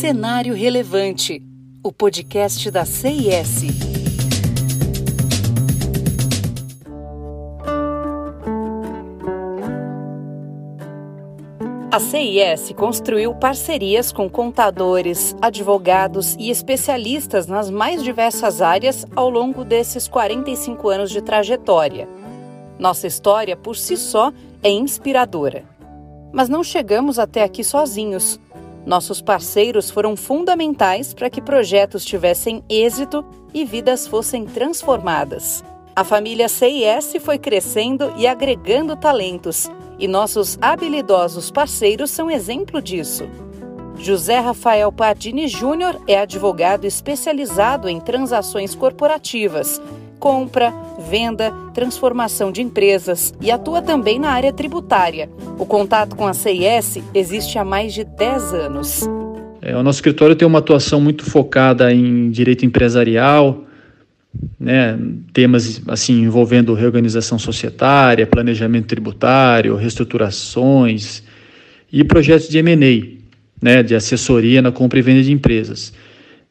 Cenário Relevante, o podcast da CIS. A CIS construiu parcerias com contadores, advogados e especialistas nas mais diversas áreas ao longo desses 45 anos de trajetória. Nossa história, por si só, é inspiradora. Mas não chegamos até aqui sozinhos. Nossos parceiros foram fundamentais para que projetos tivessem êxito e vidas fossem transformadas. A família CIS foi crescendo e agregando talentos, e nossos habilidosos parceiros são exemplo disso. José Rafael Pardini Júnior é advogado especializado em transações corporativas compra, venda, transformação de empresas e atua também na área tributária. O contato com a CIS existe há mais de 10 anos. É, o nosso escritório tem uma atuação muito focada em direito empresarial, né, temas assim envolvendo reorganização societária, planejamento tributário, reestruturações e projetos de M&A, né, de assessoria na compra e venda de empresas.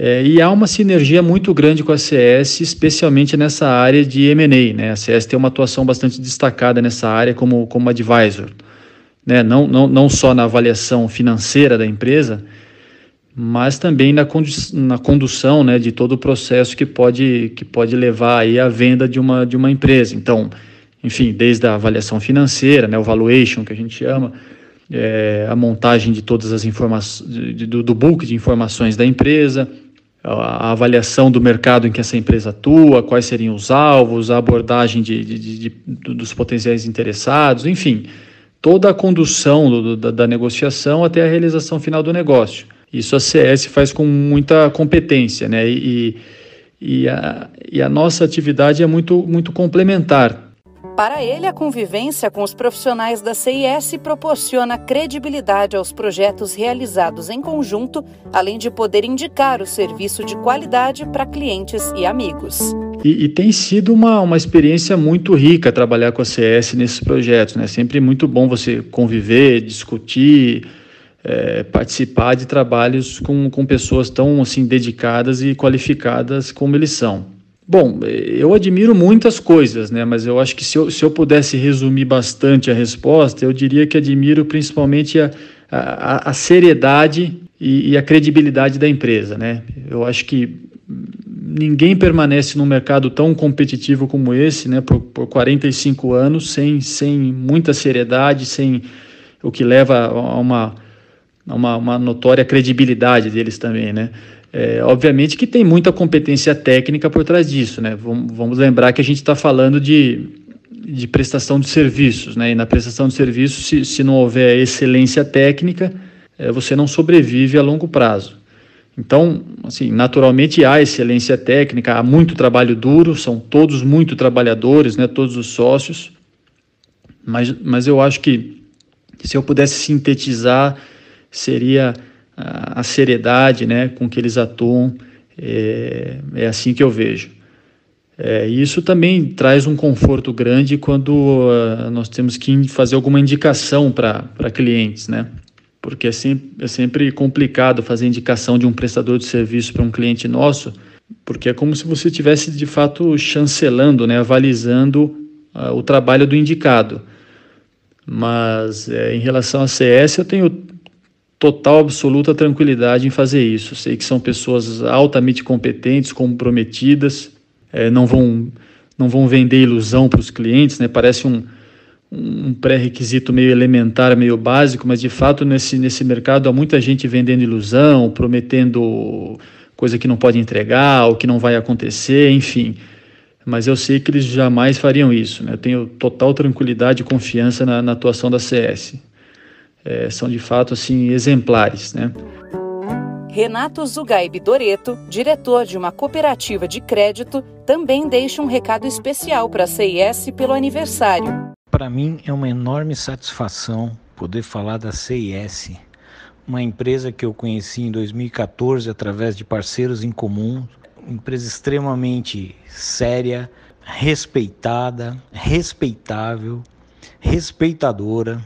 É, e há uma sinergia muito grande com a CS, especialmente nessa área de M&A. Né? A CS tem uma atuação bastante destacada nessa área como, como advisor. Né? Não, não, não só na avaliação financeira da empresa, mas também na, condu na condução né, de todo o processo que pode, que pode levar aí à venda de uma, de uma empresa. Então, enfim, desde a avaliação financeira, né, o valuation que a gente chama, é, a montagem de todas as informações, do, do book de informações da empresa, a avaliação do mercado em que essa empresa atua, quais seriam os alvos, a abordagem de, de, de, dos potenciais interessados, enfim, toda a condução do, da, da, negociação até a realização final do negócio. Isso a CS faz com muita competência, né? E, e, a, e a nossa atividade é muito, muito complementar para ele, a convivência com os profissionais da CIS proporciona credibilidade aos projetos realizados em conjunto, além de poder indicar o serviço de qualidade para clientes e amigos. E, e, tem sido uma, uma experiência muito rica trabalhar com a CS nesses projetos. Né? Sempre muito bom você conviver, discutir, é, participar de trabalhos com, com pessoas tão assim dedicadas e qualificadas como eles são. Bom, eu admiro muitas coisas, né? Mas eu acho que se eu, se eu pudesse resumir bastante a resposta, eu diria que admiro principalmente a, a, a seriedade e, e, a credibilidade da empresa, né? Eu acho que ninguém permanece num mercado tão competitivo como esse, né? Por, por 45 anos, sem, sem muita seriedade, sem o que leva a uma, a uma, uma notória credibilidade deles também, né? É, obviamente que tem muita competência técnica por trás disso, né? Vamos, lembrar que a gente está falando de, de prestação de serviços, né? E na prestação de serviços, se, se não houver excelência técnica, é, você não sobrevive a longo prazo. Então, assim, naturalmente há excelência técnica, há muito trabalho duro, são todos muito trabalhadores, né? Todos os sócios. Mas, mas eu acho que se eu pudesse sintetizar, seria a, seriedade né, com que eles atuam, é, é assim que eu vejo. É, isso também traz um conforto grande quando uh, nós temos que fazer alguma indicação para clientes, né? Porque é sempre, é sempre complicado fazer indicação de um prestador de serviço para um cliente nosso, porque é como se você estivesse de fato chancelando, né, avalizando uh, o trabalho do indicado. Mas é, em relação a CS, eu tenho total, absoluta tranquilidade em fazer isso. Sei que são pessoas altamente competentes, comprometidas, é, não vão não vão vender ilusão para os clientes, né? Parece um, um pré-requisito meio elementar, meio básico, mas de fato nesse, nesse mercado há muita gente vendendo ilusão, prometendo coisa que não pode entregar, ou que não vai acontecer, enfim. Mas eu sei que eles jamais fariam isso. Né? Eu tenho total tranquilidade e confiança na, na atuação da CS é, são de fato assim exemplares, né? Renato Zugaib Doreto, diretor de uma cooperativa de crédito, também deixa um recado especial para a CIS pelo aniversário. Para mim é uma enorme satisfação poder falar da CIS, uma empresa que eu conheci em 2014 através de parceiros em comum, uma empresa extremamente séria, respeitada, respeitável, respeitadora,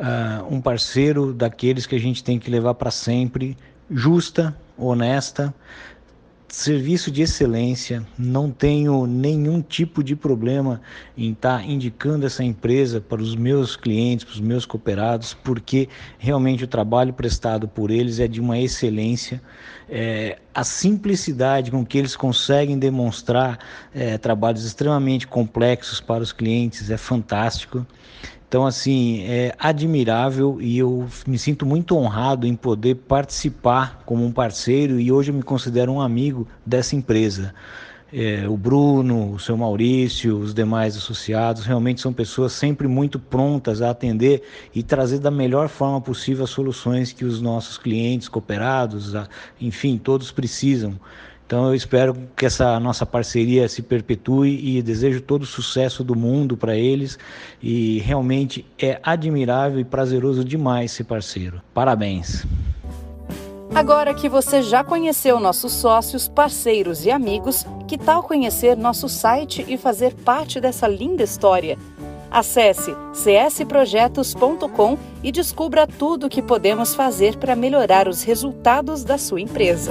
uh, um parceiro daqueles que a gente tem que levar para sempre, justa, honesta, serviço de excelência, não tenho nenhum tipo de problema em estar tá indicando essa empresa para os meus clientes, para os meus cooperados, porque realmente o trabalho prestado por eles é de uma excelência. É, a simplicidade com que eles conseguem demonstrar é, trabalhos extremamente complexos para os clientes é fantástico. Então, assim, é admirável e eu me sinto muito honrado em poder participar como um parceiro e hoje eu me considero um amigo dessa empresa. É, o Bruno, o seu Maurício, os demais associados, realmente são pessoas sempre muito prontas a atender e trazer da melhor forma possível as soluções que os nossos clientes, cooperados, enfim, todos precisam. Então eu espero que essa nossa parceria se perpetue e desejo todo o sucesso do mundo para eles e realmente é admirável e prazeroso demais ser parceiro. Parabéns. Agora que você já conheceu nossos sócios, parceiros e amigos, que tal conhecer nosso site e fazer parte dessa linda história? Acesse csprojetos.com e descubra tudo o que podemos fazer para melhorar os resultados da sua empresa.